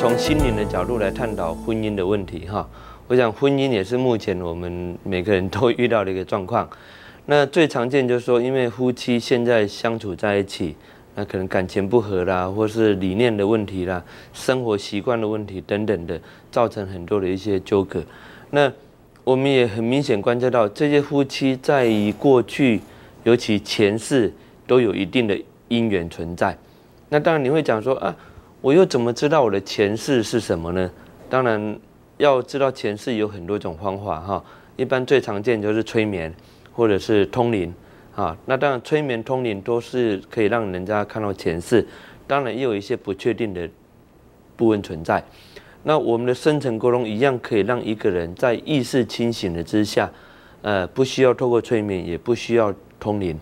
从心灵的角度来探讨婚姻的问题哈。我想婚姻也是目前我们每个人都遇到的一个状况。那最常见就是说，因为夫妻现在相处在一起，那可能感情不和啦，或是理念的问题啦，生活习惯的问题等等的，造成很多的一些纠葛。那我们也很明显观察到，这些夫妻在于过去，尤其前世都有一定的因缘存在。那当然你会讲说啊，我又怎么知道我的前世是什么呢？当然要知道前世有很多种方法哈，一般最常见就是催眠或者是通灵啊。那当然催眠通灵都是可以让人家看到前世，当然也有一些不确定的部分存在。那我们的深层沟通一样可以让一个人在意识清醒的之下，呃，不需要透过催眠，也不需要通灵，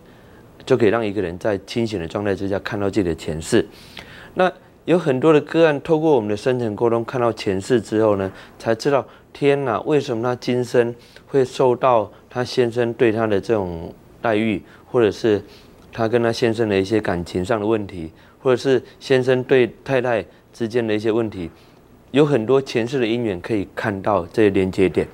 就可以让一个人在清醒的状态之下看到自己的前世。那有很多的个案，透过我们的深层沟通看到前世之后呢，才知道天哪，为什么他今生会受到他先生对他的这种待遇，或者是他跟他先生的一些感情上的问题，或者是先生对太太之间的一些问题。有很多前世的因缘可以看到这些连接点，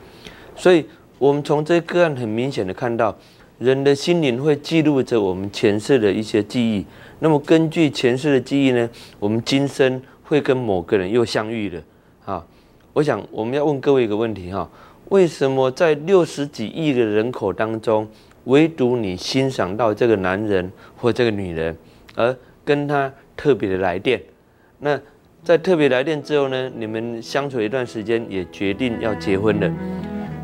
所以我们从这个案很明显的看到，人的心灵会记录着我们前世的一些记忆。那么根据前世的记忆呢，我们今生会跟某个人又相遇了。啊，我想我们要问各位一个问题哈：为什么在六十几亿的人口当中，唯独你欣赏到这个男人或这个女人，而跟他特别的来电？那？在特别来电之后呢，你们相处一段时间，也决定要结婚了。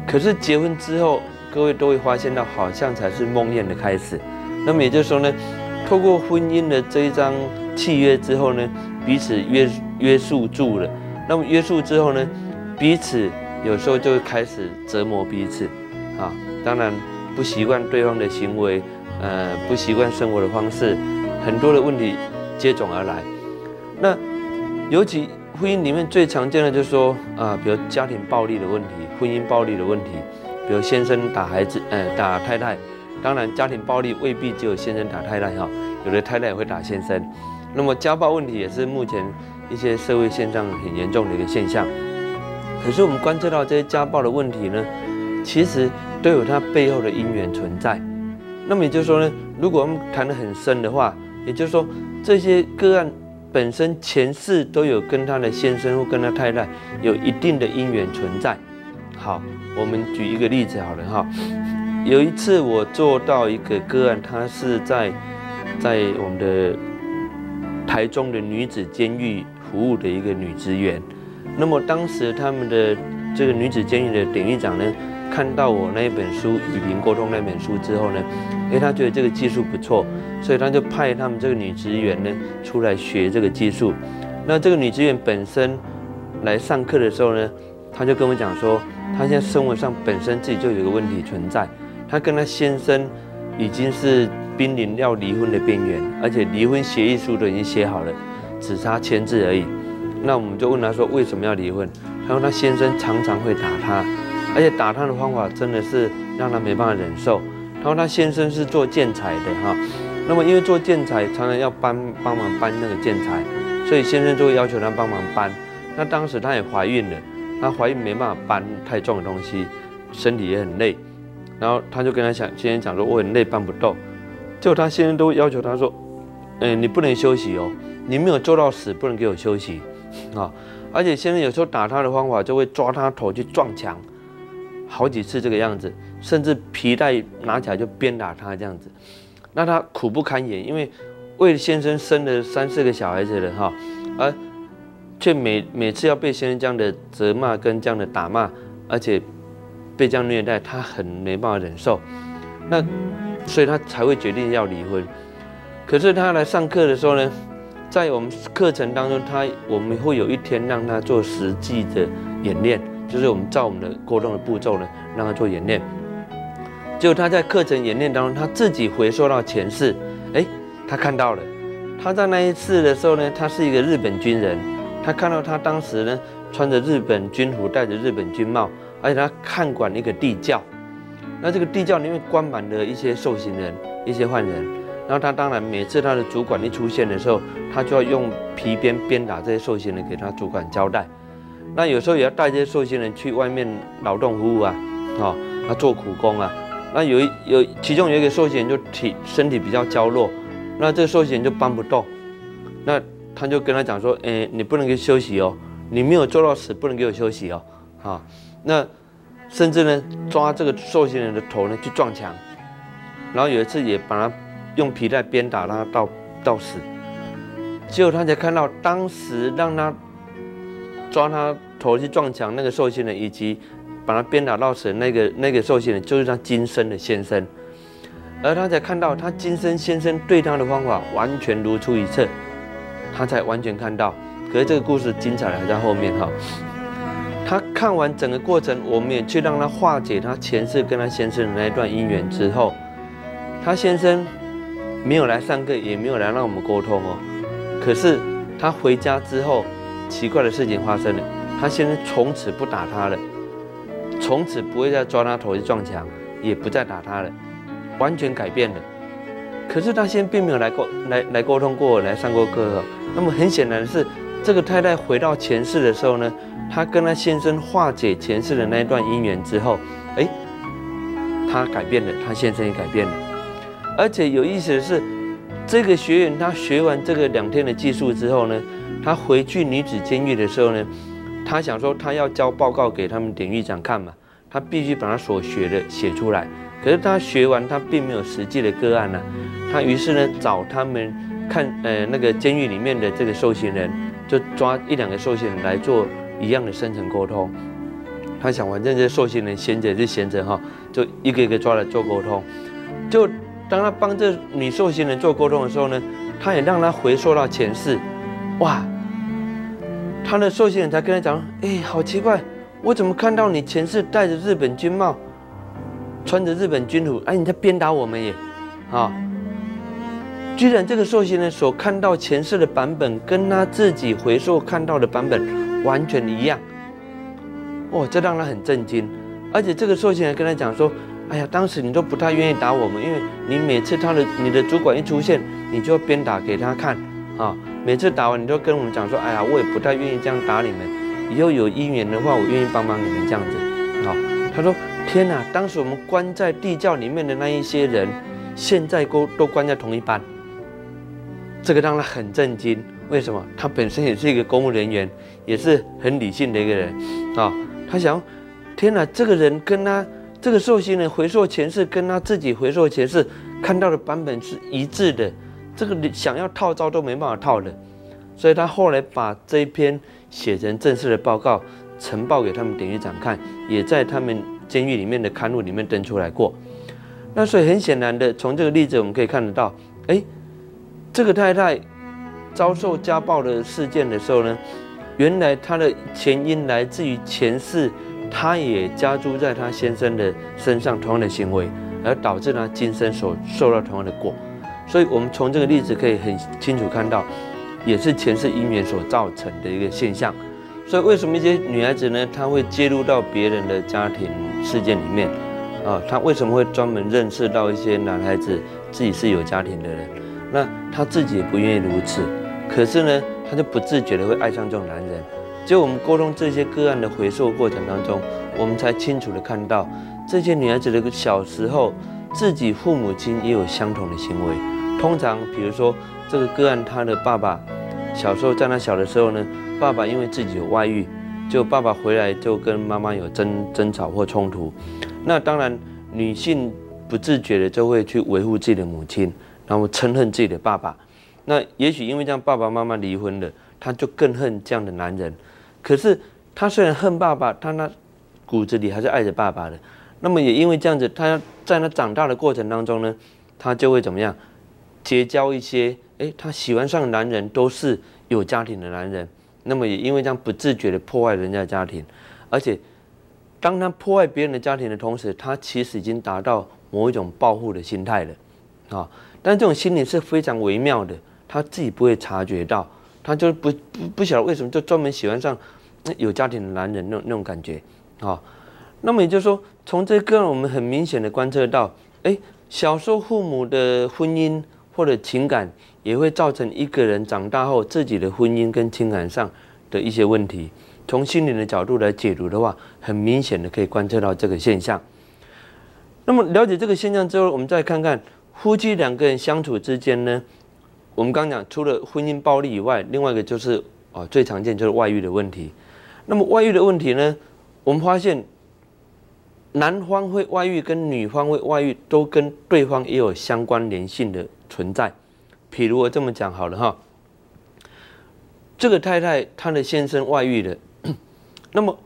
可是结婚之后，各位都会发现到，好像才是梦魇的开始。那么也就是说呢，透过婚姻的这一张契约之后呢，彼此约约束住了。那么约束之后呢，彼此有时候就会开始折磨彼此。啊，当然不习惯对方的行为，呃，不习惯生活的方式，很多的问题接踵而来。那尤其婚姻里面最常见的就是说啊，比如家庭暴力的问题、婚姻暴力的问题，比如先生打孩子，呃，打太太。当然，家庭暴力未必只有先生打太太哈，有的太太也会打先生。那么家暴问题也是目前一些社会现象很严重的一个现象。可是我们观测到这些家暴的问题呢，其实都有它背后的因缘存在。那么也就是说呢，如果我们谈得很深的话，也就是说这些个案。本身前世都有跟他的先生或跟他太太有一定的因缘存在。好，我们举一个例子好了哈。有一次我做到一个个案，她是在在我们的台中的女子监狱服务的一个女职员。那么当时他们的这个女子监狱的典狱长呢？看到我那一本书《与灵沟通》那本书之后呢，因为他觉得这个技术不错，所以他就派他们这个女职员呢出来学这个技术。那这个女职员本身来上课的时候呢，她就跟我讲说，她现在生活上本身自己就有个问题存在，她跟她先生已经是濒临要离婚的边缘，而且离婚协议书都已经写好了，只差签字而已。那我们就问她说，为什么要离婚？她说她先生常常会打她。而且打他的方法真的是让他没办法忍受。他说他先生是做建材的哈，那么因为做建材常常要搬帮忙搬那个建材，所以先生就会要求他帮忙搬。那当时她也怀孕了，她怀孕没办法搬太重的东西，身体也很累。然后他就跟他讲，先生讲说我很累搬不动。就他先生都要求他说，嗯，你不能休息哦，你没有做到死不能给我休息啊。而且先生有时候打他的方法就会抓他头去撞墙。好几次这个样子，甚至皮带拿起来就鞭打他这样子，那他苦不堪言，因为为先生生了三四个小孩子了哈，而却每每次要被先生这样的责骂跟这样的打骂，而且被这样虐待，他很没办法忍受，那所以他才会决定要离婚。可是他来上课的时候呢，在我们课程当中，他我们会有一天让他做实际的演练。就是我们照我们的沟通的步骤呢，让他做演练。结果他在课程演练当中，他自己回溯到前世，哎，他看到了，他在那一次的时候呢，他是一个日本军人，他看到他当时呢穿着日本军服，戴着日本军帽，而且他看管一个地窖，那这个地窖里面关满了一些受刑人、一些犯人，然后他当然每次他的主管一出现的时候，他就要用皮鞭鞭打这些受刑人，给他主管交代。那有时候也要带这些受刑人去外面劳动服务啊，啊，他做苦工啊。那有一有其中有一个受刑人就体身体比较娇弱，那这个受刑人就搬不动，那他就跟他讲说，哎，你不能给休息哦，你没有做到死不能给我休息哦，啊，那甚至呢抓这个受刑人的头呢去撞墙，然后有一次也把他用皮带鞭打他到到死，结果他才看到当时让他抓他头去撞墙那个受刑人以及。把他鞭打到死，那个那个受刑人就是他今生的先生，而他才看到他今生先生对他的方法完全如出一辙，他才完全看到。可是这个故事精彩还在后面哈。他看完整个过程，我们也去让他化解他前世跟他先生的那一段姻缘之后，他先生没有来上课，也没有来让我们沟通哦。可是他回家之后，奇怪的事情发生了，他先生从此不打他了。从此不会再抓他头去撞墙，也不再打他了，完全改变了。可是他先并没有来沟来来沟通过，来上过课。那么很显然的是，这个太太回到前世的时候呢，她跟她先生化解前世的那一段姻缘之后，哎，她改变了，她先生也改变了。而且有意思的是，这个学员他学完这个两天的技术之后呢，他回去女子监狱的时候呢。他想说，他要交报告给他们典狱长看嘛，他必须把他所学的写出来。可是他学完，他并没有实际的个案呢。他于是呢，找他们看，呃，那个监狱里面的这个受刑人，就抓一两个受刑人来做一样的深层沟通。他想，反正这些受刑人闲着就闲着哈，就一个一个抓来做沟通。就当他帮这女受刑人做沟通的时候呢，他也让他回溯到前世，哇！他的受刑人才跟他讲：“哎，好奇怪，我怎么看到你前世戴着日本军帽，穿着日本军服？哎，你在鞭打我们耶！啊，居然这个受刑人所看到前世的版本，跟他自己回溯看到的版本完全一样。哦，这让他很震惊。而且这个受刑人跟他讲说：，哎呀，当时你都不太愿意打我们，因为你每次他的你的主管一出现，你就要鞭打给他看，啊。”每次打完，你都跟我们讲说：“哎呀，我也不太愿意这样打你们。以后有姻缘的话，我愿意帮帮你们这样子。”好，他说：“天哪！当时我们关在地窖里面的那一些人，现在都都关在同一班。”这个让他很震惊。为什么？他本身也是一个公务人员，也是很理性的一个人啊。他想：“天哪！这个人跟他这个受刑人回溯前世，跟他自己回溯前世看到的版本是一致的。”这个想要套招都没办法套的，所以他后来把这一篇写成正式的报告，呈报给他们典狱长看，也在他们监狱里面的刊物里面登出来过。那所以很显然的，从这个例子我们可以看得到，哎，这个太太遭受家暴的事件的时候呢，原来她的前因来自于前世，她也加诸在她先生的身上同样的行为，而导致她今生所受到同样的果。所以，我们从这个例子可以很清楚看到，也是前世因缘所造成的一个现象。所以，为什么一些女孩子呢，她会介入到别人的家庭事件里面？啊，她为什么会专门认识到一些男孩子自己是有家庭的人？那她自己也不愿意如此，可是呢，她就不自觉的会爱上这种男人。就我们沟通这些个案的回溯过程当中，我们才清楚的看到，这些女孩子的小时候，自己父母亲也有相同的行为。通常，比如说这个个案，他的爸爸小时候在他小的时候呢，爸爸因为自己有外遇，就爸爸回来就跟妈妈有争争吵或冲突。那当然，女性不自觉的就会去维护自己的母亲，然后嗔恨自己的爸爸。那也许因为这样，爸爸妈妈离婚了，他就更恨这样的男人。可是他虽然恨爸爸，但他骨子里还是爱着爸爸的。那么也因为这样子，他在他长大的过程当中呢，他就会怎么样？结交一些，哎，他喜欢上的男人都是有家庭的男人，那么也因为这样不自觉的破坏人家的家庭，而且当他破坏别人的家庭的同时，他其实已经达到某一种报复的心态了，啊，但这种心理是非常微妙的，他自己不会察觉到，他就不不不晓得为什么就专门喜欢上有家庭的男人那那种感觉，啊，那么也就是说，从这个我们很明显的观测到，哎，小时候父母的婚姻。或者情感，也会造成一个人长大后自己的婚姻跟情感上的一些问题。从心理的角度来解读的话，很明显的可以观测到这个现象。那么了解这个现象之后，我们再看看夫妻两个人相处之间呢，我们刚讲除了婚姻暴力以外，另外一个就是啊最常见就是外遇的问题。那么外遇的问题呢，我们发现。男方会外遇跟女方会外遇都跟对方也有相关联性的存在，譬如我这么讲好了哈，这个太太她的先生外遇的，那么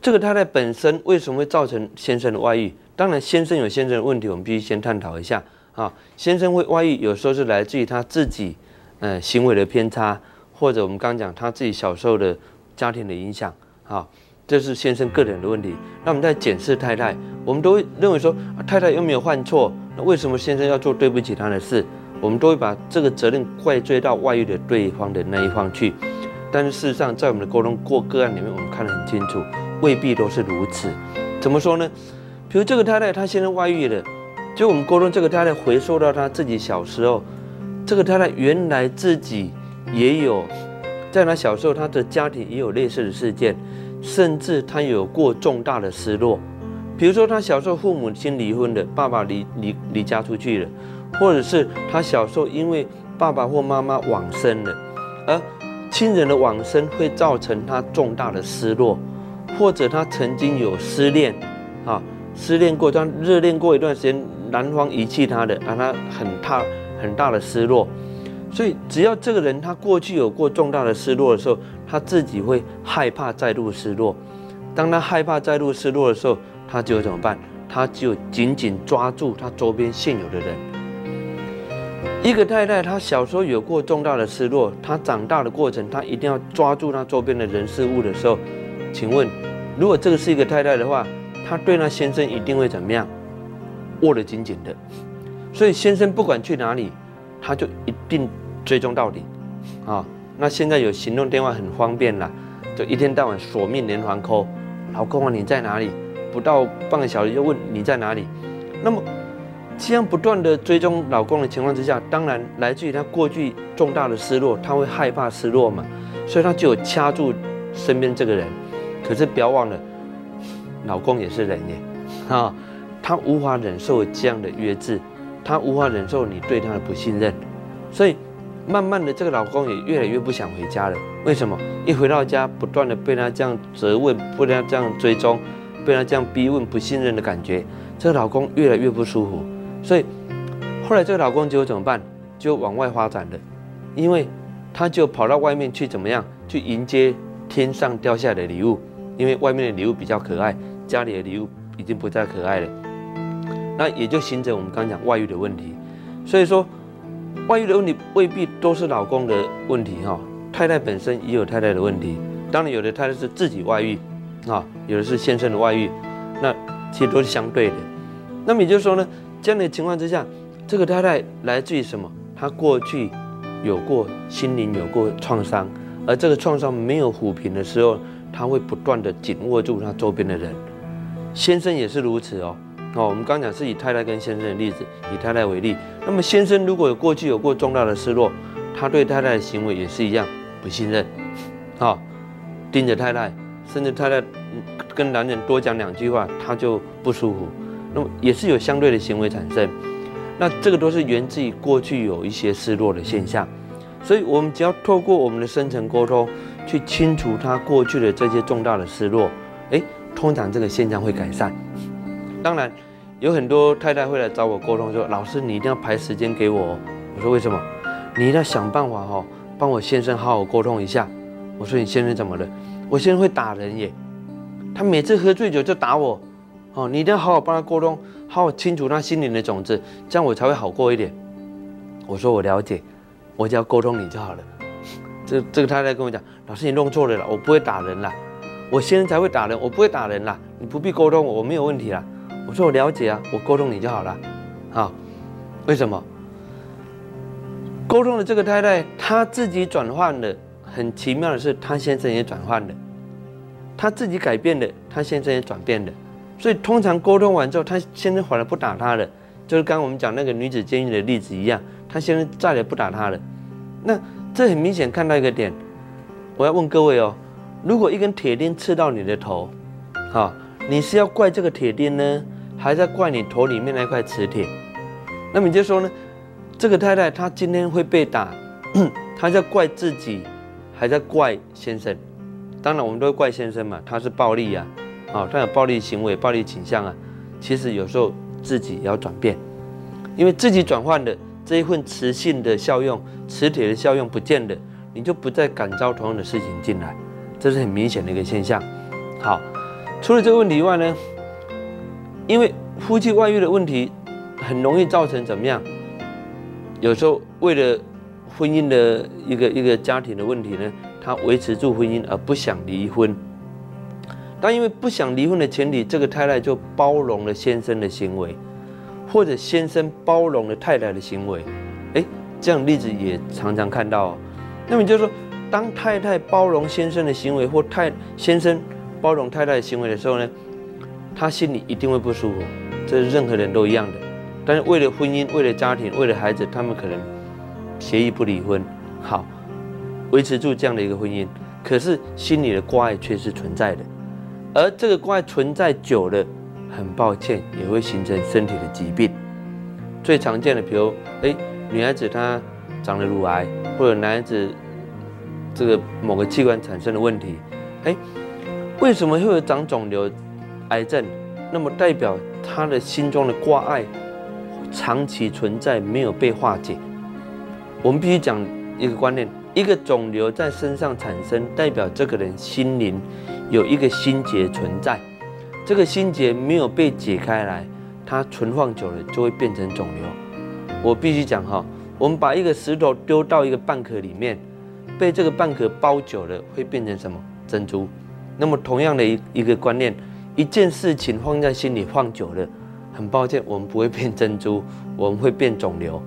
这个太太本身为什么会造成先生的外遇？当然先生有先生的问题，我们必须先探讨一下啊。先生会外遇，有时候是来自于他自己呃行为的偏差，或者我们刚讲他自己小时候的家庭的影响啊。这是先生个人的问题。那我们在检视太太，我们都会认为说，太太又没有犯错，那为什么先生要做对不起她的事？我们都会把这个责任怪罪到外遇的对方的那一方去。但是事实上，在我们的沟通过个案里面，我们看得很清楚，未必都是如此。怎么说呢？比如这个太太，她现在外遇了，就我们沟通这个太太回溯到她自己小时候，这个太太原来自己也有，在她小时候，她的家庭也有类似的事件。甚至他有过重大的失落，比如说他小时候父母亲离婚的，爸爸离离离家出去了，或者是他小时候因为爸爸或妈妈往生了，而亲人的往生会造成他重大的失落，或者他曾经有失恋，啊，失恋过，他热恋过一段时间，男方遗弃他的，让他很大很大的失落。所以，只要这个人他过去有过重大的失落的时候，他自己会害怕再度失落。当他害怕再度失落的时候，他就怎么办？他就紧紧抓住他周边现有的人。一个太太，她小时候有过重大的失落，她长大的过程，她一定要抓住她周边的人事物的时候，请问，如果这个是一个太太的话，她对那先生一定会怎么样？握得紧紧的。所以先生不管去哪里，他就一定。追踪到底，啊，那现在有行动电话很方便了，就一天到晚索命连环 call，老公啊你在哪里？不到半个小时就问你在哪里。那么这样不断的追踪老公的情况之下，当然来自于他过去重大的失落，他会害怕失落嘛，所以他就有掐住身边这个人。可是不要忘了，老公也是人耶，啊，他无法忍受这样的约制，他无法忍受你对他的不信任，所以。慢慢的，这个老公也越来越不想回家了。为什么？一回到家，不断的被他这样责问，被他这样追踪，被他这样逼问，不信任的感觉，这个老公越来越不舒服。所以后来这个老公就怎么办？就往外发展了，因为他就跑到外面去，怎么样？去迎接天上掉下来的礼物。因为外面的礼物比较可爱，家里的礼物已经不再可爱了。那也就形成我们刚讲外遇的问题。所以说。外遇的问题未必都是老公的问题哈，太太本身也有太太的问题。当然，有的太太是自己外遇，啊，有的是先生的外遇，那其实都是相对的。那么也就是说呢，这样的情况之下，这个太太来自于什么？她过去有过心灵有过创伤，而这个创伤没有抚平的时候，她会不断的紧握住她周边的人。先生也是如此哦。哦，我们刚讲是以太太跟先生的例子，以太太为例。那么先生如果有过去有过重大的失落，他对太太的行为也是一样不信任，啊，盯着太太，甚至太太跟男人多讲两句话，他就不舒服。那么也是有相对的行为产生。那这个都是源自于过去有一些失落的现象。所以我们只要透过我们的深层沟通，去清除他过去的这些重大的失落，诶，通常这个现象会改善。当然，有很多太太会来找我沟通，说：“老师，你一定要排时间给我。”我说：“为什么？你一定要想办法哈，帮我先生好好沟通一下。”我说：“你先生怎么了？我先生会打人耶，他每次喝醉酒就打我。哦，你一定要好好帮他沟通，好好清除他心灵的种子，这样我才会好过一点。”我说：“我了解，我只要沟通你就好了。”这这个太太跟我讲：“老师，你弄错了啦，我不会打人啦，我先生才会打人，我不会打人啦，你不必沟通我，我没有问题啦。”我说我了解啊，我沟通你就好了，好，为什么？沟通的这个太太，她自己转换了，很奇妙的是，她先生也转换了，她自己改变了，她先生也转变了，所以通常沟通完之后，她先生反而不打她了，就是刚我们讲那个女子监狱的例子一样，他先生再也不打她了。那这很明显看到一个点，我要问各位哦，如果一根铁钉刺到你的头，好，你是要怪这个铁钉呢，还是要怪你头里面那块磁铁？那么你就说呢，这个太太她今天会被打，她在怪自己，还在怪先生？当然我们都会怪先生嘛，他是暴力啊，啊，他有暴力行为、暴力倾向啊。其实有时候自己也要转变，因为自己转换的这一份磁性的效用、磁铁的效用不见了，你就不再感召同样的事情进来，这是很明显的一个现象。好，除了这个问题以外呢，因为夫妻外遇的问题很容易造成怎么样？有时候为了婚姻的一个一个家庭的问题呢，他维持住婚姻而不想离婚。但因为不想离婚的前提，这个太太就包容了先生的行为，或者先生包容了太太的行为，哎，这样例子也常常看到。那么就是说，当太太包容先生的行为，或太先生包容太太的行为的时候呢，他心里一定会不舒服。这是任何人都一样的。但是为了婚姻，为了家庭，为了孩子，他们可能协议不离婚，好，维持住这样的一个婚姻。可是心里的挂碍却是存在的。而这个怪存在久了，很抱歉也会形成身体的疾病。最常见的，比如哎，女孩子她长了乳癌，或者男孩子这个某个器官产生的问题，哎，为什么会有长肿瘤、癌症？那么代表他的心中的挂碍长期存在，没有被化解。我们必须讲一个观念：一个肿瘤在身上产生，代表这个人心灵。有一个心结存在，这个心结没有被解开来，它存放久了就会变成肿瘤。我必须讲哈，我们把一个石头丢到一个蚌壳里面，被这个蚌壳包久了会变成什么？珍珠。那么同样的一一个观念，一件事情放在心里放久了，很抱歉，我们不会变珍珠，我们会变肿瘤。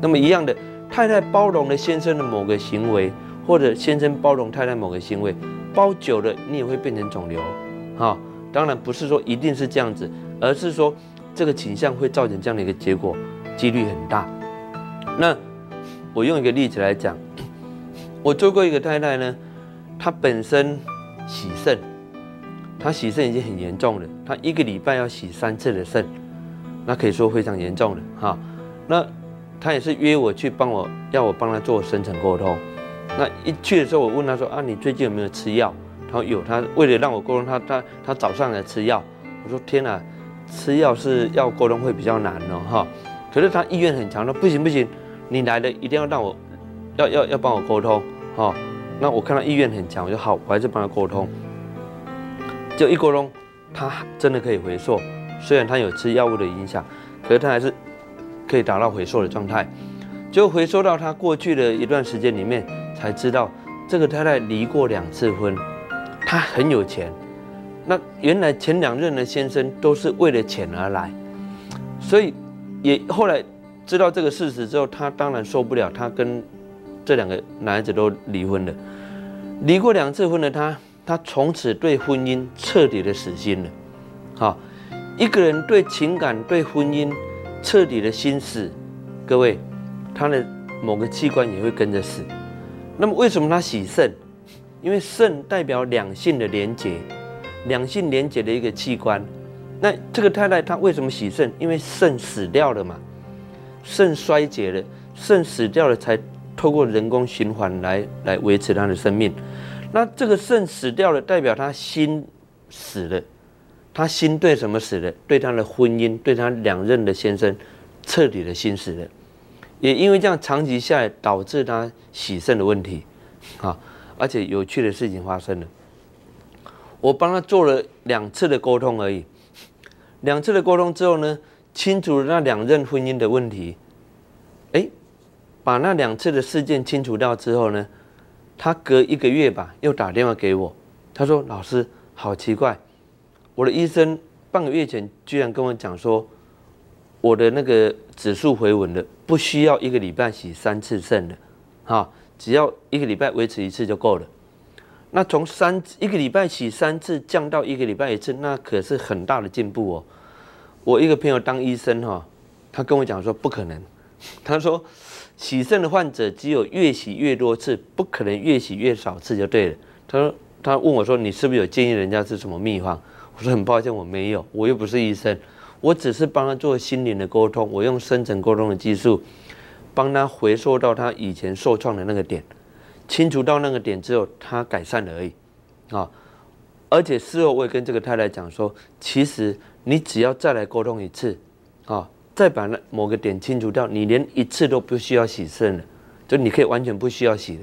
那么一样的，太太包容了先生的某个行为，或者先生包容太太某个行为。包久了，你也会变成肿瘤，哈。当然不是说一定是这样子，而是说这个倾向会造成这样的一个结果，几率很大。那我用一个例子来讲，我做过一个太太呢，她本身洗肾，他洗肾已经很严重了，他一个礼拜要洗三次的肾，那可以说非常严重了，哈。那他也是约我去帮我，要我帮他做深层沟通。那一去的时候，我问他说：“啊，你最近有没有吃药？”他说：“有。”他为了让我沟通，他他他早上来吃药。我说：“天哪，吃药是要沟通会比较难哦，哈。”可是他意愿很强，说：“不行不行，你来了一定要让我，要要要帮我沟通，哈。”那我看到意愿很强，我就好，我还是帮他沟通。就一沟通，他真的可以回溯，虽然他有吃药物的影响，可是他还是可以达到回溯的状态。就回溯到他过去的一段时间里面。才知道这个太太离过两次婚，她很有钱。那原来前两任的先生都是为了钱而来，所以也后来知道这个事实之后，她当然受不了，她跟这两个男孩子都离婚了。离过两次婚的他，他从此对婚姻彻底的死心了。好，一个人对情感、对婚姻彻底的心死，各位，他的某个器官也会跟着死。那么为什么他洗肾？因为肾代表两性的连结，两性连结的一个器官。那这个太太她为什么洗肾？因为肾死掉了嘛，肾衰竭了，肾死掉了才透过人工循环来来维持他的生命。那这个肾死掉了，代表他心死了，他心对什么死了？对他的婚姻，对他两任的先生，彻底的心死了。也因为这样长期下来，导致他喜肾的问题，啊，而且有趣的事情发生了。我帮他做了两次的沟通而已，两次的沟通之后呢，清楚了那两任婚姻的问题，把那两次的事件清除掉之后呢，他隔一个月吧，又打电话给我，他说：“老师，好奇怪，我的医生半个月前居然跟我讲说。”我的那个指数回稳了，不需要一个礼拜洗三次肾的，哈，只要一个礼拜维持一次就够了。那从三一个礼拜洗三次降到一个礼拜一次，那可是很大的进步哦。我一个朋友当医生哈，他跟我讲说不可能，他说洗肾的患者只有越洗越多次，不可能越洗越少次就对了。他说，他问我说，你是不是有建议人家是什么秘方？我说很抱歉，我没有，我又不是医生，我只是帮他做心灵的沟通，我用深层沟通的技术，帮他回溯到他以前受创的那个点，清除到那个点之后，他改善了而已，啊，而且事后我也跟这个太太讲说，其实你只要再来沟通一次，啊，再把那某个点清除掉，你连一次都不需要洗肾了，就你可以完全不需要洗的。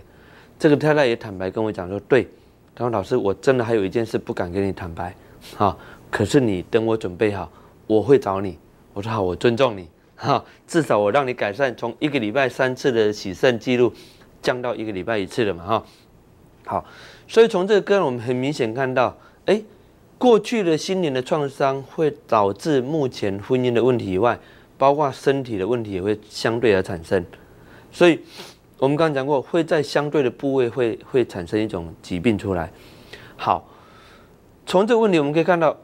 这个太太也坦白跟我讲说，对，他说老师，我真的还有一件事不敢跟你坦白。好，可是你等我准备好，我会找你。我说好，我尊重你。哈，至少我让你改善，从一个礼拜三次的洗肾记录降到一个礼拜一次了嘛。哈，好，所以从这个歌我们很明显看到，哎，过去的心灵的创伤会导致目前婚姻的问题以外，包括身体的问题也会相对而产生。所以我们刚刚讲过，会在相对的部位会会产生一种疾病出来。好。从这个问题，我们可以看到，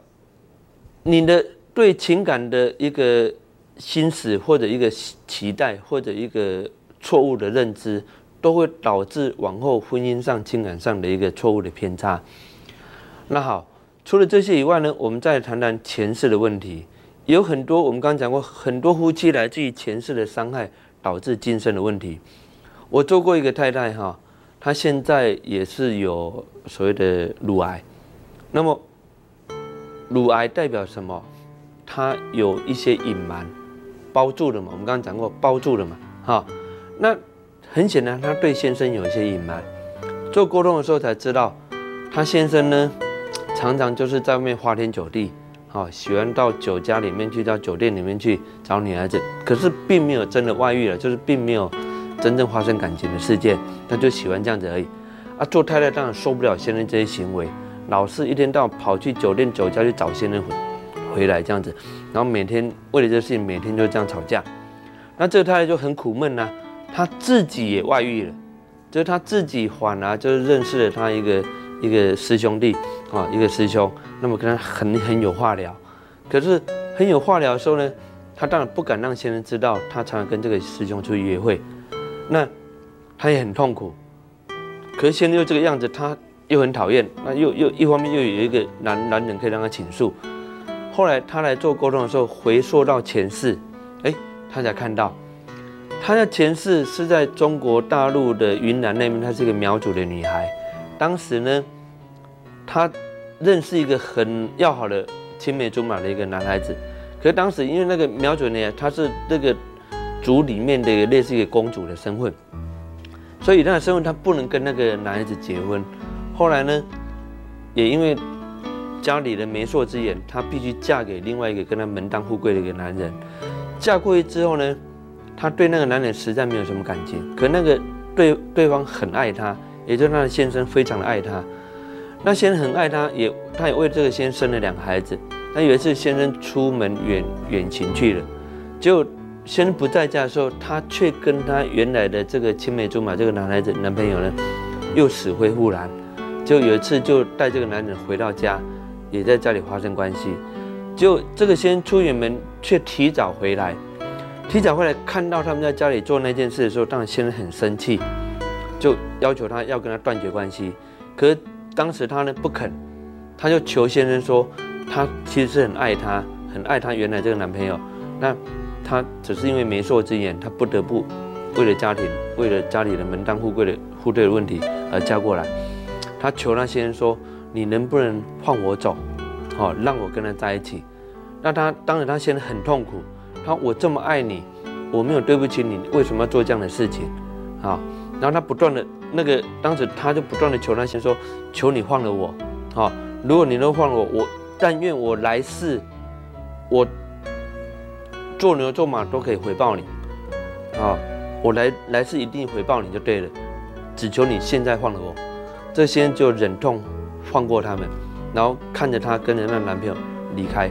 你的对情感的一个心思，或者一个期待，或者一个错误的认知，都会导致往后婚姻上、情感上的一个错误的偏差。那好，除了这些以外呢，我们再谈谈前世的问题。有很多，我们刚刚讲过，很多夫妻来自于前世的伤害，导致今生的问题。我做过一个太太哈，她现在也是有所谓的乳癌。那么，乳癌代表什么？它有一些隐瞒，包住了嘛？我们刚刚讲过，包住了嘛？哈，那很显然，他对先生有一些隐瞒。做沟通的时候才知道，他先生呢，常常就是在外面花天酒地，哦，喜欢到酒家里面去，到酒店里面去找女孩子，可是并没有真的外遇了，就是并没有真正发生感情的事件，他就喜欢这样子而已。啊，做太太当然受不了先生这些行为。老是一天到晚跑去酒店酒家去找先生回回来这样子，然后每天为了这事情每天就这样吵架，那这个太太就很苦闷呐，她自己也外遇了，就是她自己反而就是认识了他一个一个师兄弟啊，一个师兄，那么跟他很很有话聊，可是很有话聊的时候呢，他当然不敢让先生知道，他常常跟这个师兄出去约会，那他也很痛苦，可是先生又这个样子，他。又很讨厌，那又又一方面又有一个男男人可以让他倾诉。后来他来做沟通的时候，回溯到前世，哎，他才看到，他的前世是在中国大陆的云南那边，她是一个苗族的女孩。当时呢，她认识一个很要好的青梅竹马的一个男孩子，可是当时因为那个苗族呢，她是这个族里面的类似一个公主的身份，所以那个身份她不能跟那个男孩子结婚。后来呢，也因为家里的媒妁之言，她必须嫁给另外一个跟她门当户贵的一个男人。嫁过去之后呢，她对那个男人实在没有什么感情，可那个对对方很爱她，也就是她的先生非常的爱她。那先生很爱她，也她也为这个先生生了两个孩子。那有一次先生出门远远行去了，结果先生不在家的时候，她却跟她原来的这个青梅竹马这个男孩子男朋友呢，又死灰复燃。就有一次，就带这个男人回到家，也在家里发生关系。就这个先生出远门，却提早回来，提早回来看到他们在家里做那件事的时候，当然先生很生气，就要求他要跟他断绝关系。可是当时他呢不肯，他就求先生说，他其实是很爱他，很爱他原来这个男朋友。那他只是因为媒妁之言，他不得不为了家庭，为了家里的门当户贵的户对的问题而嫁过来。他求那先生说：“你能不能放我走？好，让我跟他在一起。”那他当然，他现在很痛苦。他我这么爱你，我没有对不起你，为什么要做这样的事情？啊！然后他不断的那个，当时他就不断的求那些说：“求你放了我。好，如果你能放了我，我但愿我来世，我做牛做马都可以回报你。啊，我来来世一定回报你就对了。只求你现在放了我。”这些就忍痛放过他们，然后看着她跟着那男朋友离开。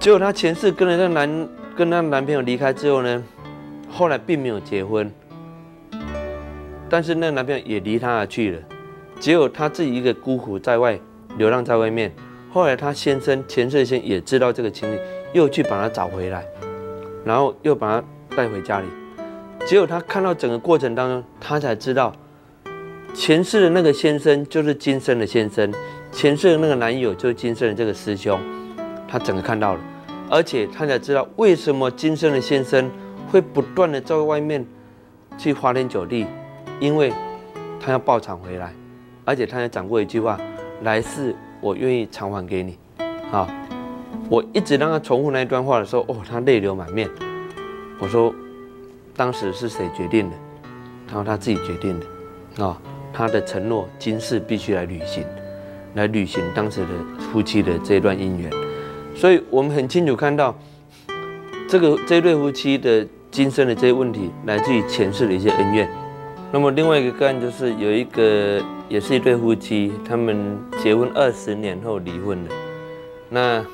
结果她前世跟着那男跟那男朋友离开之后呢，后来并没有结婚，但是那个男朋友也离她而去了。只有她自己一个孤苦在外流浪在外面。后来她先生前世先也知道这个情形，又去把她找回来，然后又把她带回家里。结果她看到整个过程当中，她才知道前世的那个先生就是今生的先生，前世的那个男友就是今生的这个师兄，她整个看到了，而且他才知道为什么今生的先生会不断的在外面去花天酒地，因为他要报偿回来，而且他也讲过一句话：来世我愿意偿还给你。好，我一直让他重复那一段话的时候，哦，他泪流满面。我说。当时是谁决定的？他说他自己决定的，啊，他的承诺今世必须来履行，来履行当时的夫妻的这段姻缘。所以我们很清楚看到，这个这对夫妻的今生的这些问题，来自于前世的一些恩怨。那么另外一个个案就是有一个也是一对夫妻，他们结婚二十年后离婚了。那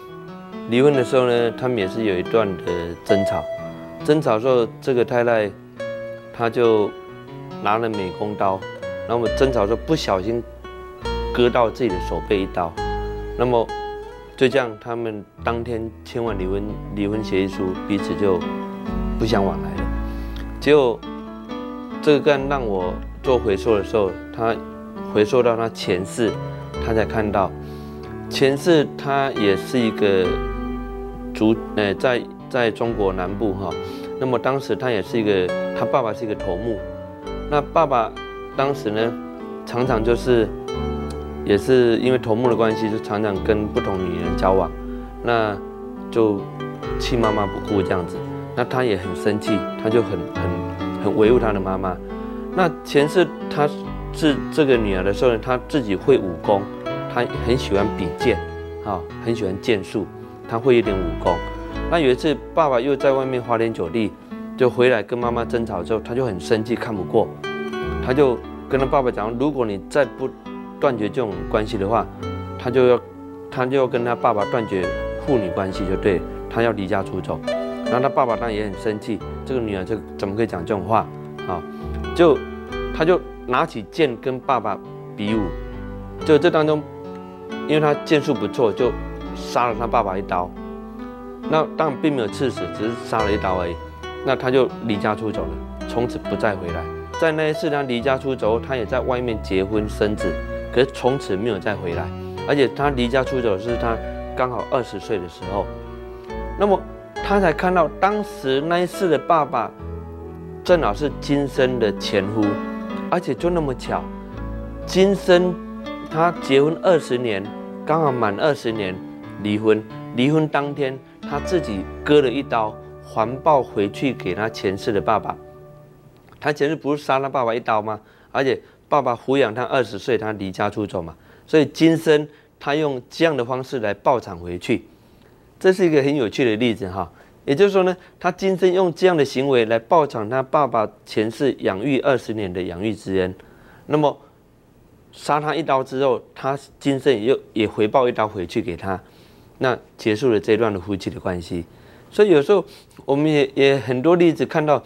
离婚的时候呢，他们也是有一段的争吵。争吵时候，这个太太，她就拿了美工刀，那么争吵时候不小心割到自己的手背一刀，那么就这样，他们当天签完离婚离婚协议书，彼此就不相往来了。结果这个干让我做回溯的时候，他回溯到他前世，他才看到前世他也是一个族，呃，在。在中国南部哈，那么当时他也是一个，他爸爸是一个头目，那爸爸当时呢，常常就是，也是因为头目的关系，就常常跟不同女人交往，那就弃妈妈不顾这样子，那他也很生气，他就很很很维护他的妈妈。那前世他是这个女儿的时候呢，他自己会武功，他很喜欢比剑，啊，很喜欢剑术，他会一点武功。那有一次，爸爸又在外面花天酒地，就回来跟妈妈争吵之后，他就很生气，看不过，他就跟他爸爸讲：如果你再不断绝这种关系的话，他就要，他就要跟他爸爸断绝父女关系，就对，他要离家出走。然后他爸爸当然也很生气，这个女儿就怎么可以讲这种话啊？就他就拿起剑跟爸爸比武，就这当中，因为他剑术不错，就杀了他爸爸一刀。那当然并没有刺死，只是杀了一刀而已。那他就离家出走了，从此不再回来。在那一次他离家出走，他也在外面结婚生子，可是从此没有再回来。而且他离家出走是他刚好二十岁的时候，那么他才看到当时那一次的爸爸，正好是今生的前夫，而且就那么巧，今生他结婚二十年，刚好满二十年离婚，离婚当天。他自己割了一刀，还报回去给他前世的爸爸。他前世不是杀他爸爸一刀吗？而且爸爸抚养他二十岁，他离家出走嘛，所以今生他用这样的方式来报偿回去。这是一个很有趣的例子哈。也就是说呢，他今生用这样的行为来报偿他爸爸前世养育二十年的养育之恩。那么杀他一刀之后，他今生也又也回报一刀回去给他。那结束了这段的夫妻的关系，所以有时候我们也也很多例子看到，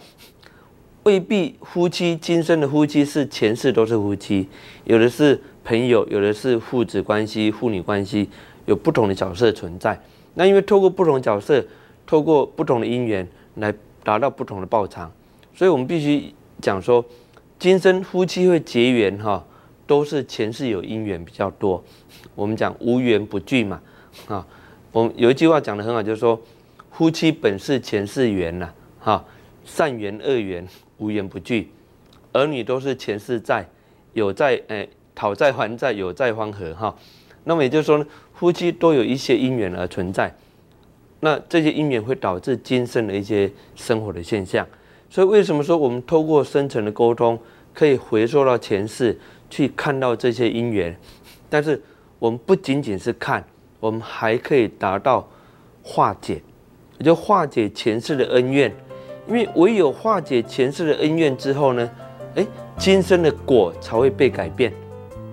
未必夫妻今生的夫妻是前世都是夫妻，有的是朋友，有的是父子关系、父女关系，有不同的角色存在。那因为透过不同角色，透过不同的因缘来达到不同的报偿，所以我们必须讲说，今生夫妻会结缘哈，都是前世有因缘比较多。我们讲无缘不聚嘛，啊。我们有一句话讲得很好，就是说，夫妻本是前世缘呐，哈，善缘恶缘无缘不聚，儿女都是前世债，有债哎，讨债还债，有债方和哈。那么也就是说呢，夫妻都有一些因缘而存在，那这些因缘会导致今生的一些生活的现象。所以为什么说我们透过深层的沟通，可以回溯到前世去看到这些因缘？但是我们不仅仅是看。我们还可以达到化解，也就化解前世的恩怨，因为唯有化解前世的恩怨之后呢，哎，今生的果才会被改变，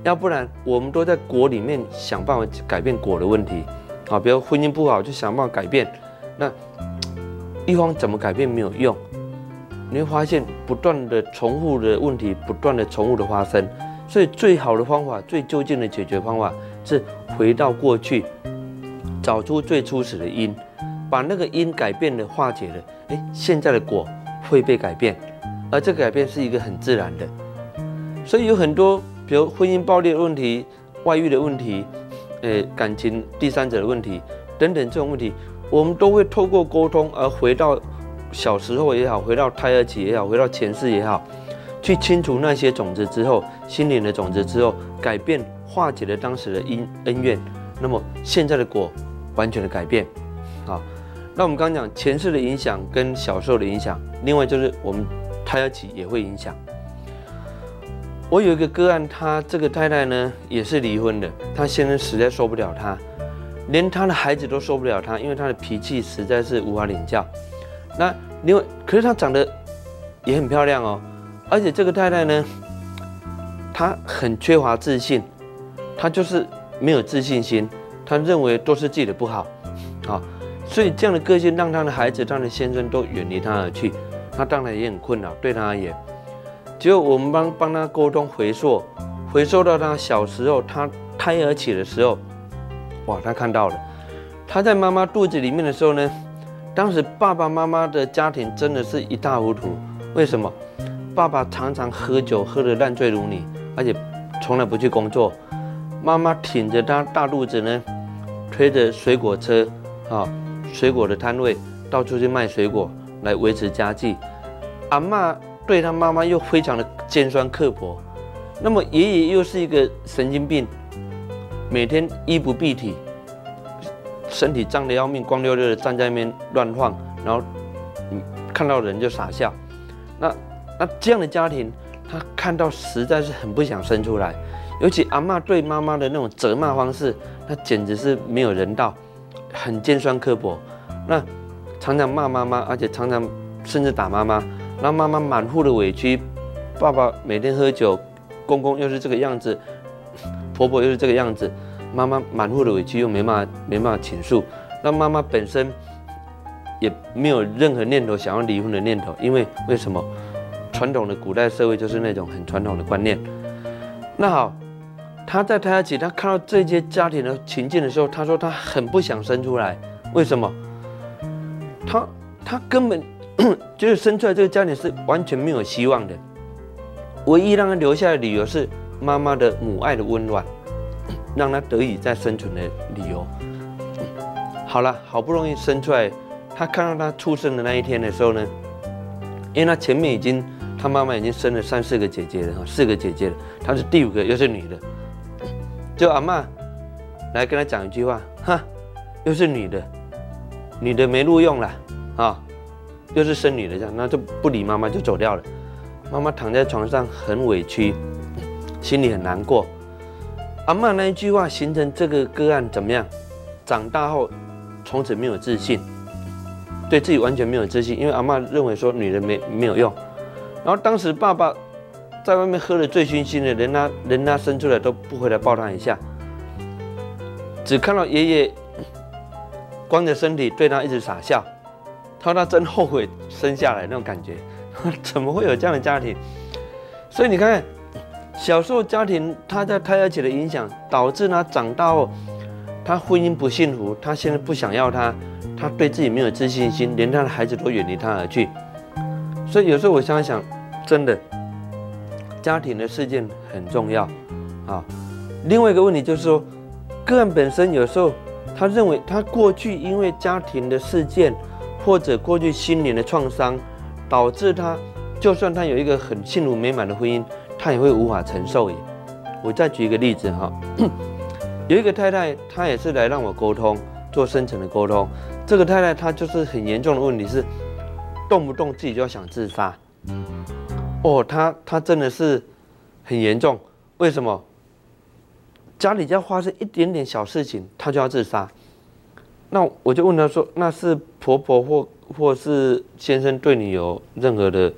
要不然我们都在果里面想办法改变果的问题，啊，比如婚姻不好就想办法改变，那一方怎么改变没有用，你会发现不断的重复的问题，不断的重复的发生，所以最好的方法，最究竟的解决方法是回到过去。找出最初始的因，把那个因改变了、化解了，哎，现在的果会被改变。而这个改变是一个很自然的。所以有很多，比如婚姻暴力的问题、外遇的问题、呃感情第三者的问题等等这种问题，我们都会透过沟通而回到小时候也好，回到胎儿期也好，回到前世也好，去清除那些种子之后，心灵的种子之后，改变化解了当时的因恩怨，那么现在的果完全的改变。好，那我们刚讲前世的影响跟小时候的影响，另外就是我们胎儿期也会影响。我有一个个案，她这个太太呢也是离婚的，她先生实在受不了她，连她的孩子都受不了她，因为她的脾气实在是无法领教。那另外，可是她长得也很漂亮哦，而且这个太太呢，她很缺乏自信，她就是没有自信心，她认为都是自己的不好，好，所以这样的个性让她的孩子、她的先生都远离她而去，她当然也很困扰，对她而言。只有我们帮帮他沟通回溯，回溯到他小时候，他胎儿起的时候，哇，他看到了，他在妈妈肚子里面的时候呢，当时爸爸妈妈的家庭真的是一塌糊涂。为什么？爸爸常常喝酒，喝得烂醉如泥，而且从来不去工作。妈妈挺着他大肚子呢，推着水果车，啊，水果的摊位，到处去卖水果来维持家计。阿妈。对他妈妈又非常的尖酸刻薄，那么爷爷又是一个神经病，每天衣不蔽体，身体脏得要命，光溜溜的站在那边乱晃，然后你看到人就傻笑。那那这样的家庭，他看到实在是很不想生出来。尤其阿妈对妈妈的那种责骂方式，那简直是没有人道，很尖酸刻薄。那常常骂妈妈，而且常常甚至打妈妈。让妈妈满腹的委屈，爸爸每天喝酒，公公又是这个样子，婆婆又是这个样子，妈妈满腹的委屈又没办法没办法倾诉，那妈妈本身也没有任何念头想要离婚的念头，因为为什么？传统的古代社会就是那种很传统的观念。那好，他在胎儿期，他看到这些家庭的情境的时候，他说他很不想生出来，为什么？他他根本。就是生出来这个家庭是完全没有希望的，唯一让他留下的理由是妈妈的母爱的温暖，让他得以再生存的理由。好了，好不容易生出来，他看到他出生的那一天的时候呢，因为他前面已经他妈妈已经生了三四个姐姐了，四个姐姐了，他是第五个又是女的，就阿妈来跟他讲一句话，哈，又是女的，女的没录用了啊。又是生女的这样，那就不理妈妈就走掉了。妈妈躺在床上很委屈，心里很难过。阿妈那一句话形成这个个案怎么样？长大后从此没有自信，对自己完全没有自信，因为阿妈认为说女人没没有用。然后当时爸爸在外面喝得醉醺醺的，人家人家生出来都不回来抱他一下，只看到爷爷光着身体对他一直傻笑。他他真后悔生下来那种感觉，怎么会有这样的家庭？所以你看，小时候家庭他在胎儿期的影响，导致他长大后他婚姻不幸福，他现在不想要他，他对自己没有自信心，连他的孩子都远离他而去。所以有时候我想想，真的家庭的事件很重要啊。另外一个问题就是说，个案本身有时候他认为他过去因为家庭的事件。或者过去心灵的创伤，导致他，就算他有一个很幸福美满的婚姻，他也会无法承受。耶。我再举一个例子哈，有一个太太，她也是来让我沟通，做深层的沟通。这个太太她就是很严重的问题是，动不动自己就要想自杀。哦，她她真的是很严重。为什么？家里只要发生一点点小事情，她就要自杀。那我就问他说：“那是婆婆或或是先生对你有任何的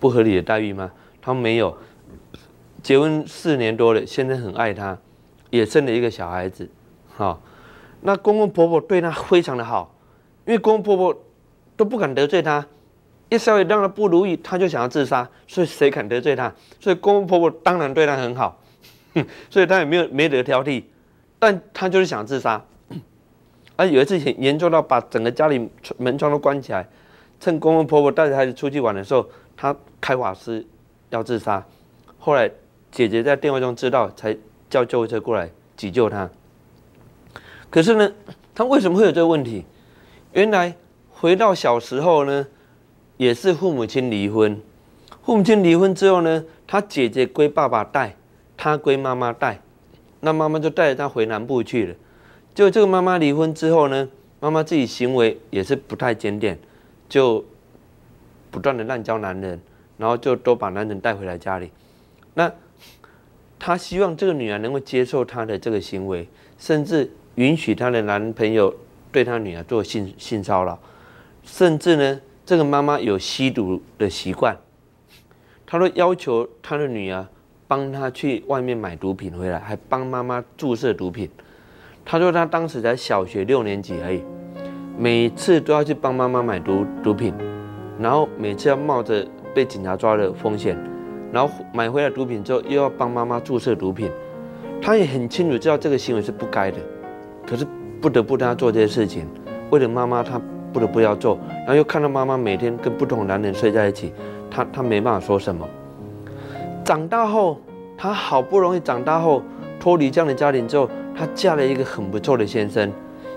不合理的待遇吗？”他没有，结婚四年多了，先生很爱她，也生了一个小孩子。好，那公公婆婆对她非常的好，因为公公婆婆都不敢得罪她，一稍微让她不如意，她就想要自杀，所以谁敢得罪她？所以公公婆婆当然对她很好，所以她也没有没得挑剔，但她就是想自杀。而有一次很严重到把整个家里门窗都关起来，趁公公婆婆带着孩子出去玩的时候，他开瓦斯要自杀，后来姐姐在电话中知道，才叫救护车过来急救他。可是呢，他为什么会有这个问题？原来回到小时候呢，也是父母亲离婚，父母亲离婚之后呢，他姐姐归爸爸带，他归妈妈带，那妈妈就带着他回南部去了。就这个妈妈离婚之后呢，妈妈自己行为也是不太检点，就不断的滥交男人，然后就都把男人带回来家里。那她希望这个女儿能够接受她的这个行为，甚至允许她的男朋友。对她女儿做性性骚扰，甚至呢，这个妈妈有吸毒的习惯，她都要求她的女儿帮她去外面买毒品回来，还帮妈妈注射毒品。他说他当时才小学六年级而已，每次都要去帮妈妈买毒毒品，然后每次要冒着被警察抓的风险，然后买回来毒品之后又要帮妈妈注射毒品。他也很清楚知道这个行为是不该的，可是。不得不让他做这些事情，为了妈妈，他不得不要做。然后又看到妈妈每天跟不同男人睡在一起，他他没办法说什么。长大后，他好不容易长大后脱离这样的家庭之后，她嫁了一个很不错的先生，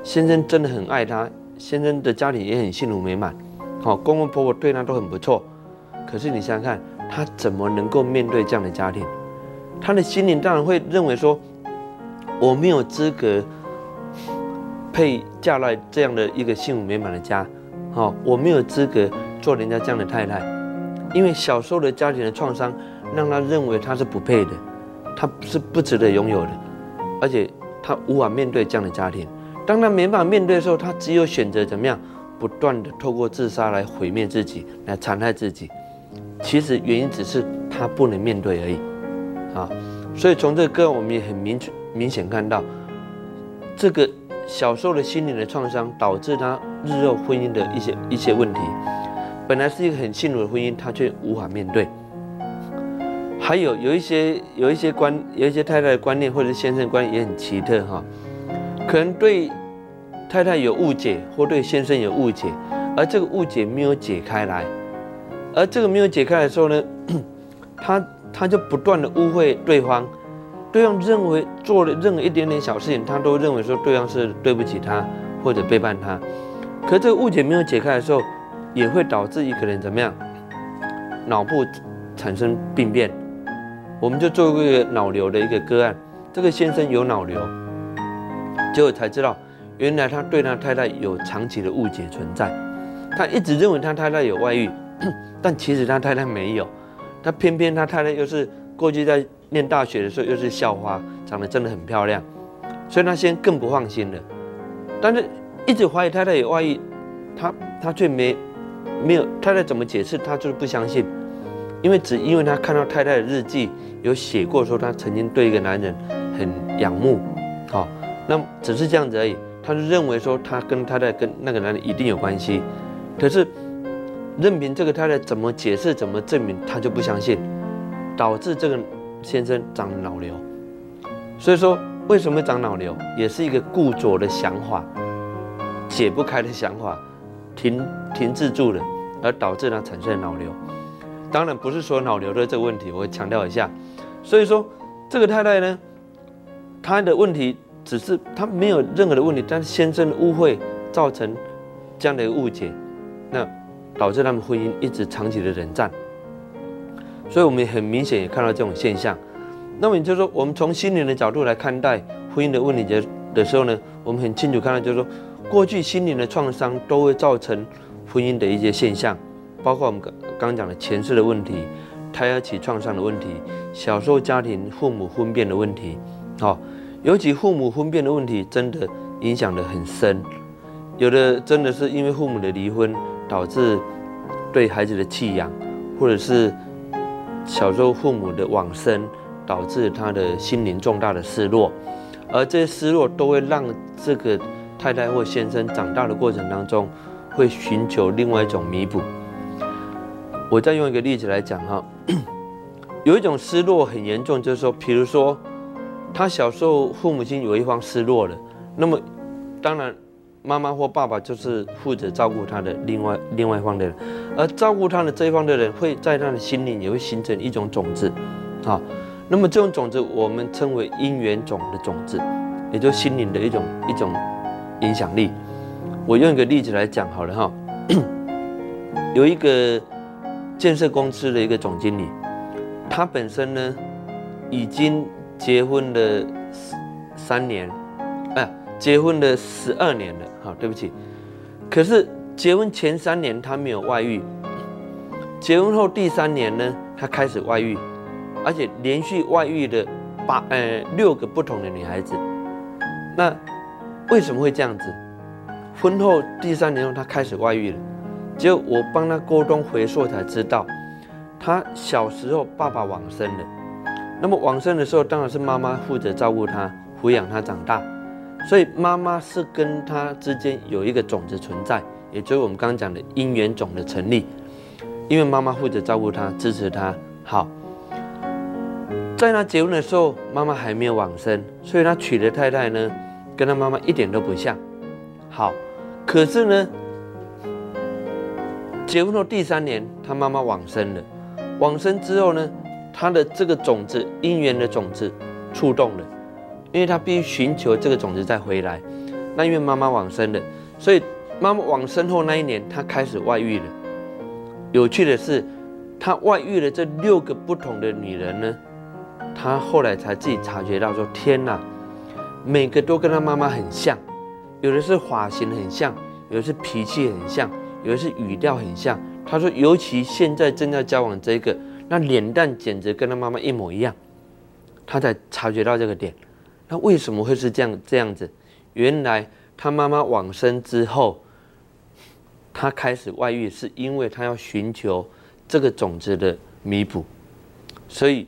先生真的很爱她，先生的家庭也很幸福美满，好公公婆婆对她都很不错。可是你想想看，她怎么能够面对这样的家庭？她的心灵当然会认为说，我没有资格。配嫁来这样的一个幸福美满的家，好，我没有资格做人家这样的太太，因为小时候的家庭的创伤让她认为她是不配的，他是不值得拥有的，而且他无法面对这样的家庭。当他没办法面对的时候，他只有选择怎么样，不断的透过自杀来毁灭自己，来残害自己。其实原因只是他不能面对而已，啊，所以从这个歌我们也很明确明显看到这个。小时候的心灵的创伤导致他日后婚姻的一些一些问题，本来是一个很幸福的婚姻，他却无法面对。还有有一些有一些观有一些太太的观念或者先生观也很奇特哈，可能对太太有误解或对先生有误解，而这个误解没有解开来，而这个没有解开的时候呢，他他就不断的误会对方。对方认为做了任何一点点小事情，他都认为说对方是对不起他或者背叛他。可这个误解没有解开的时候，也会导致一个人怎么样？脑部产生病变。我们就做过一个脑瘤的一个个案，这个先生有脑瘤，结果才知道，原来他对他太太有长期的误解存在。他一直认为他太太有外遇，但其实他太太没有。他偏偏他太太又是过去在。念大学的时候又是校花，长得真的很漂亮，所以他现在更不放心了。但是一直怀疑太太有外遇，他他却没没有太太怎么解释，他就是不相信，因为只因为他看到太太的日记有写过说他曾经对一个男人很仰慕，好，那只是这样子而已，他就认为说他跟太太跟那个男人一定有关系，可是任凭这个太太怎么解释怎么证明，他就不相信，导致这个。先生长脑瘤，所以说为什么长脑瘤，也是一个固着的想法，解不开的想法，停停滞住了，而导致他产生脑瘤。当然不是说脑瘤的这个问题，我会强调一下。所以说这个太太呢，她的问题只是她没有任何的问题，但是先生的误会造成这样的一个误解，那导致他们婚姻一直长期的冷战。所以，我们很明显也看到这种现象。那么，也就是说，我们从心灵的角度来看待婚姻的问题的的时候呢，我们很清楚看到，就是说，过去心灵的创伤都会造成婚姻的一些现象，包括我们刚刚讲的前世的问题、胎儿期创伤的问题、小时候家庭父母婚变的问题。好，尤其父母婚变的问题，真的影响的很深。有的真的是因为父母的离婚，导致对孩子的弃养，或者是。小时候父母的往生，导致他的心灵重大的失落，而这些失落都会让这个太太或先生长大的过程当中，会寻求另外一种弥补。我再用一个例子来讲哈，有一种失落很严重，就是说，比如说他小时候父母亲有一方失落了，那么当然妈妈或爸爸就是负责照顾他的另外另外一方的人，而照顾他的这一方的人会在他的心里也会形成一种种子，好，那么这种种子我们称为因缘种的种子，也就是心灵的一种一种影响力。我用一个例子来讲好了哈，有一个建设公司的一个总经理，他本身呢已经结婚了三年，哎，结婚了十二年了。好，对不起。可是结婚前三年他没有外遇，结婚后第三年呢，他开始外遇，而且连续外遇的八呃六个不同的女孩子。那为什么会这样子？婚后第三年后他开始外遇了，结果我帮他沟通回溯才知道，他小时候爸爸往生了，那么往生的时候当然是妈妈负责照顾他，抚养他长大。所以妈妈是跟他之间有一个种子存在，也就是我们刚刚讲的姻缘种的成立。因为妈妈负责照顾他，支持他。好，在他结婚的时候，妈妈还没有往生，所以他娶的太太呢，跟他妈妈一点都不像。好，可是呢，结婚后第三年，他妈妈往生了。往生之后呢，他的这个种子姻缘的种子触动了。因为他必须寻求这个种子再回来，那因为妈妈往生了，所以妈妈往生后那一年，他开始外遇了。有趣的是，他外遇了这六个不同的女人呢，他后来才自己察觉到说：天哪，每个都跟他妈妈很像，有的是发型很像，有的是脾气很像，有的是语调很像。他说，尤其现在正在交往这个，那脸蛋简直跟他妈妈一模一样，他才察觉到这个点。那为什么会是这样这样子？原来他妈妈往生之后，他开始外遇，是因为他要寻求这个种子的弥补，所以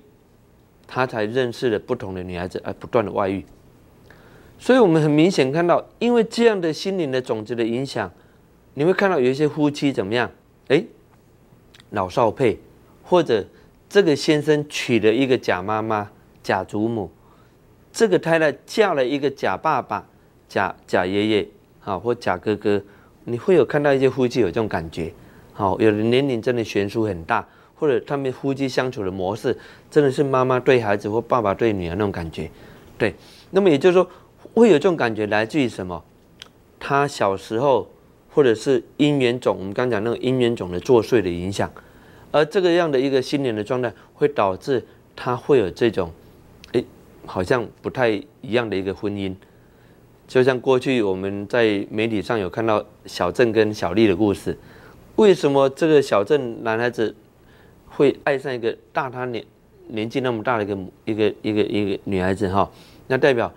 他才认识了不同的女孩子，而不断的外遇。所以我们很明显看到，因为这样的心灵的种子的影响，你会看到有一些夫妻怎么样？哎，老少配，或者这个先生娶了一个假妈妈、假祖母。这个太太嫁了一个假爸爸、假假爷爷，好或假哥哥，你会有看到一些夫妻有这种感觉，好，有的年龄真的悬殊很大，或者他们夫妻相处的模式真的是妈妈对孩子或爸爸对女儿那种感觉，对，那么也就是说会有这种感觉来自于什么？他小时候或者是姻缘种，我们刚讲那个姻缘种的作祟的影响，而这个样的一个心灵的状态会导致他会有这种。哎好像不太一样的一个婚姻，就像过去我们在媒体上有看到小郑跟小丽的故事。为什么这个小郑男孩子会爱上一个大他年年纪那么大的一个一个一个一个女孩子哈？那代表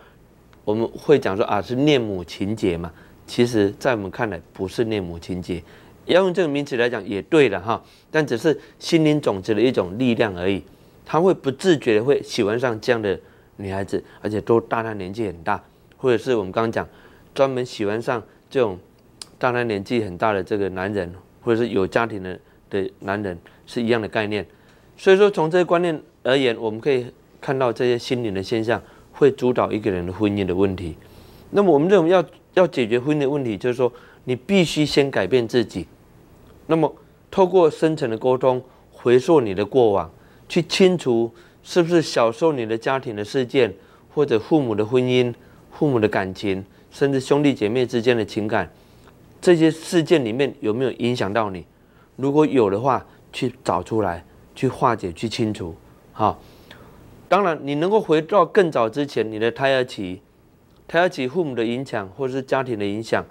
我们会讲说啊是恋母情节嘛？其实，在我们看来不是恋母情节，要用这个名词来讲也对了哈。但只是心灵种子的一种力量而已，他会不自觉的会喜欢上这样的。女孩子，而且都大他年纪很大，或者是我们刚刚讲，专门喜欢上这种大他年纪很大的这个男人，或者是有家庭的的男人，是一样的概念。所以说，从这些观念而言，我们可以看到这些心灵的现象会主导一个人的婚姻的问题。那么，我们认为要要解决婚姻的问题，就是说，你必须先改变自己。那么，透过深层的沟通，回溯你的过往，去清除。是不是小时候你的家庭的事件，或者父母的婚姻、父母的感情，甚至兄弟姐妹之间的情感，这些事件里面有没有影响到你？如果有的话，去找出来，去化解，去清除。好，当然你能够回到更早之前，你的胎儿期，胎儿期父母的影响，或者是家庭的影响，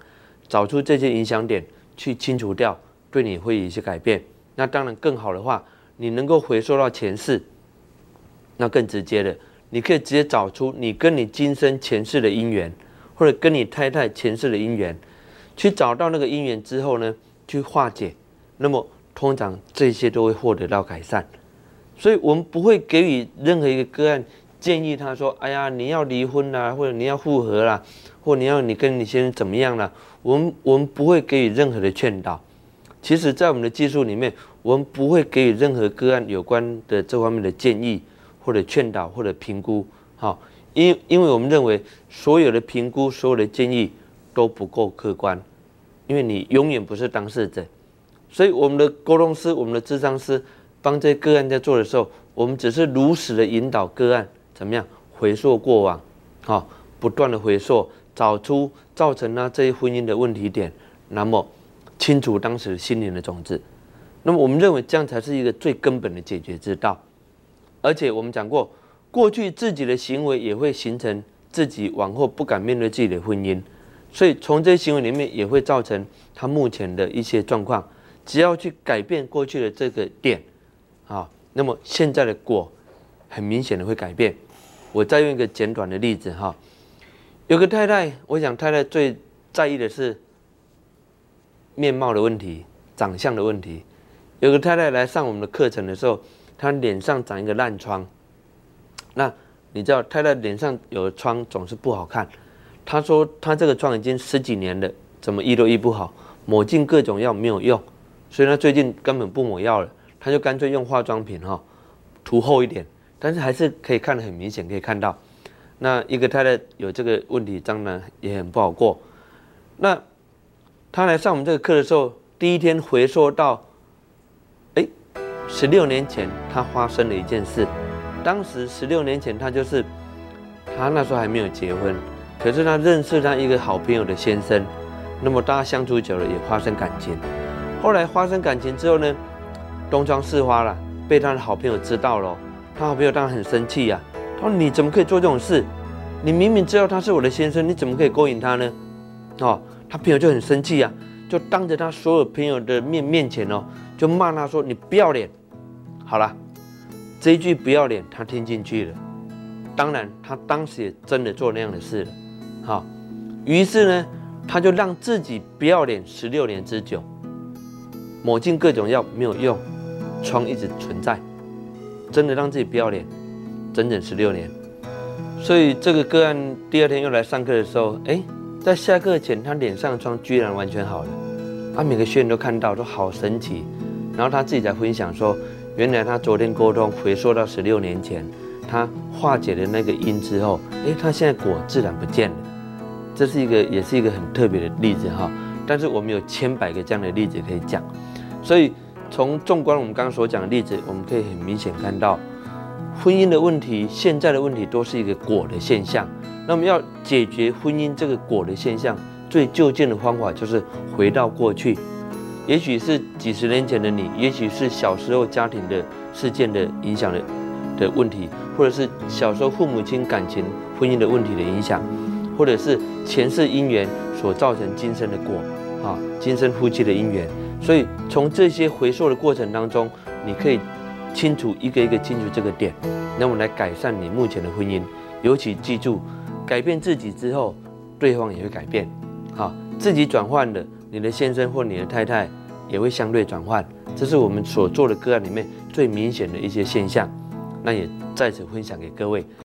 找出这些影响点去清除掉，对你会有一些改变。那当然更好的话，你能够回溯到前世。那更直接的，你可以直接找出你跟你今生前世的因缘，或者跟你太太前世的因缘，去找到那个因缘之后呢，去化解。那么通常这些都会获得到改善。所以我们不会给予任何一个个案建议他说：“哎呀，你要离婚啦，或者你要复合啦，或你要你跟你先生怎么样啦。”我们我们不会给予任何的劝导。其实，在我们的技术里面，我们不会给予任何个案有关的这方面的建议。或者劝导，或者评估，好，因因为我们认为所有的评估，所有的建议都不够客观，因为你永远不是当事者，所以我们的沟通师、我们的智商师帮这些个案在做的时候，我们只是如实的引导个案怎么样回溯过往，好，不断的回溯，找出造成他这些婚姻的问题点，那么清除当时心灵的种子，那么我们认为这样才是一个最根本的解决之道，而且我们讲过，过去自己的行为也会形成自己往后不敢面对自己的婚姻。所以从这些行为里面也会造成他目前的一些状况。只要去改变过去的这个点，啊，那么现在的果很明显的会改变。我再用一个简短的例子哈，有个太太，我想太太最在意的是面貌的问题、长相的问题。有个太太来上我们的课程的时候，她脸上长一个烂疮。那你知道太太脸上有疮总是不好看。她说她这个疮已经十几年了，怎么医都医不好，抹尽各种药没有用，所以她最近根本不抹药了，她就干脆用化妆品哈，涂厚一点，但是还是可以看得很明显，可以看到，那一个太太有这个问题，当然也很不好过。那他来上我们这个课的时候，第一天回溯到，哎，十六年前他发生了一件事，当时十六年前他就是，他那时候还没有结婚。可是他认识他一个好朋友的先生，那么大家相处久了也发生感情。后来发生感情之后呢，东窗事发了，被他的好朋友知道了。他好朋友当然很生气呀，他说：“你怎么可以做这种事？你明明知道他是我的先生，你怎么可以勾引他呢？”哦，他朋友就很生气呀，就当着他所有朋友的面面前哦，就骂他说：“你不要脸！”好了，这一句不要脸，他听进去了。当然，他当时也真的做那样的事了。好，于是呢，他就让自己不要脸十六年之久，抹尽各种药没有用，疮一直存在，真的让自己不要脸，整整十六年。所以这个个案第二天又来上课的时候，哎，在下课前他脸上的疮居然完全好了，啊，每个学员都看到，都好神奇。然后他自己在分享说，原来他昨天沟通回溯到十六年前，他化解了那个因之后，哎，他现在果自然不见了。这是一个，也是一个很特别的例子哈。但是我们有千百个这样的例子可以讲，所以从纵观我们刚刚所讲的例子，我们可以很明显看到，婚姻的问题、现在的问题都是一个果的现象。那么要解决婚姻这个果的现象，最就近的方法就是回到过去，也许是几十年前的你，也许是小时候家庭的事件的影响的的问题，或者是小时候父母亲感情、婚姻的问题的影响。或者是前世因缘所造成今生的果，啊，今生夫妻的因缘，所以从这些回溯的过程当中，你可以清楚一个一个清楚这个点，那么来改善你目前的婚姻。尤其记住，改变自己之后，对方也会改变，好，自己转换的，你的先生或你的太太也会相对转换。这是我们所做的个案里面最明显的一些现象，那也在此分享给各位。